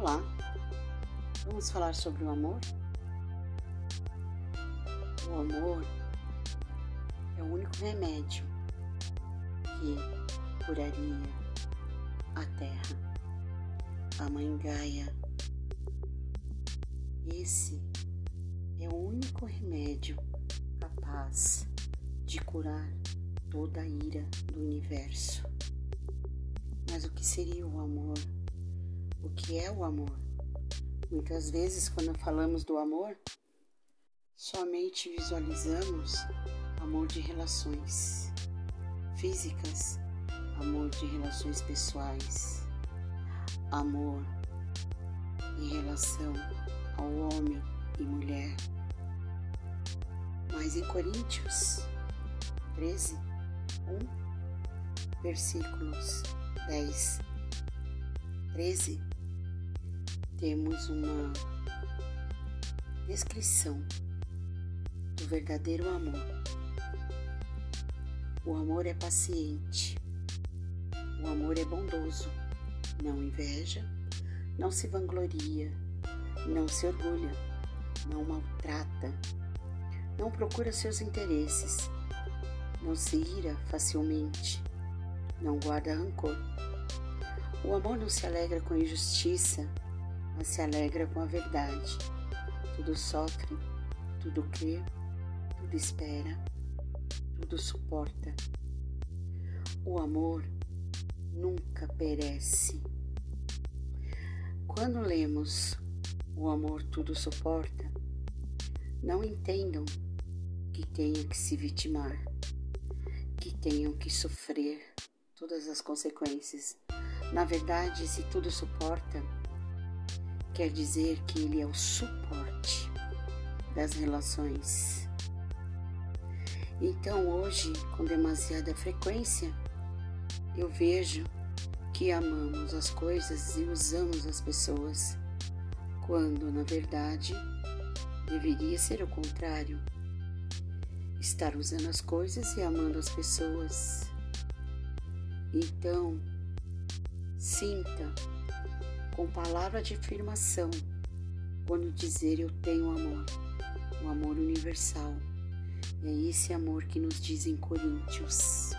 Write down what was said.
Olá, vamos falar sobre o amor? O amor é o único remédio que curaria a terra, a mãe Gaia. Esse é o único remédio capaz de curar toda a ira do universo. Mas o que seria o amor? O que é o amor? Muitas vezes, quando falamos do amor, somente visualizamos amor de relações físicas, amor de relações pessoais, amor em relação ao homem e mulher. Mas em Coríntios 13, 1, versículos 10, 13, temos uma descrição do verdadeiro amor. O amor é paciente, o amor é bondoso, não inveja, não se vangloria, não se orgulha, não maltrata, não procura seus interesses, não se ira facilmente, não guarda rancor. O amor não se alegra com injustiça, mas se alegra com a verdade. Tudo sofre, tudo crê, tudo espera, tudo suporta. O amor nunca perece. Quando lemos O amor tudo suporta, não entendam que tenha que se vitimar, que tenham que sofrer todas as consequências. Na verdade, se tudo suporta, quer dizer que ele é o suporte das relações. Então, hoje, com demasiada frequência, eu vejo que amamos as coisas e usamos as pessoas, quando na verdade deveria ser o contrário. Estar usando as coisas e amando as pessoas. Então, sinta com palavra de afirmação quando dizer eu tenho amor, o amor universal. É esse amor que nos diz em Coríntios.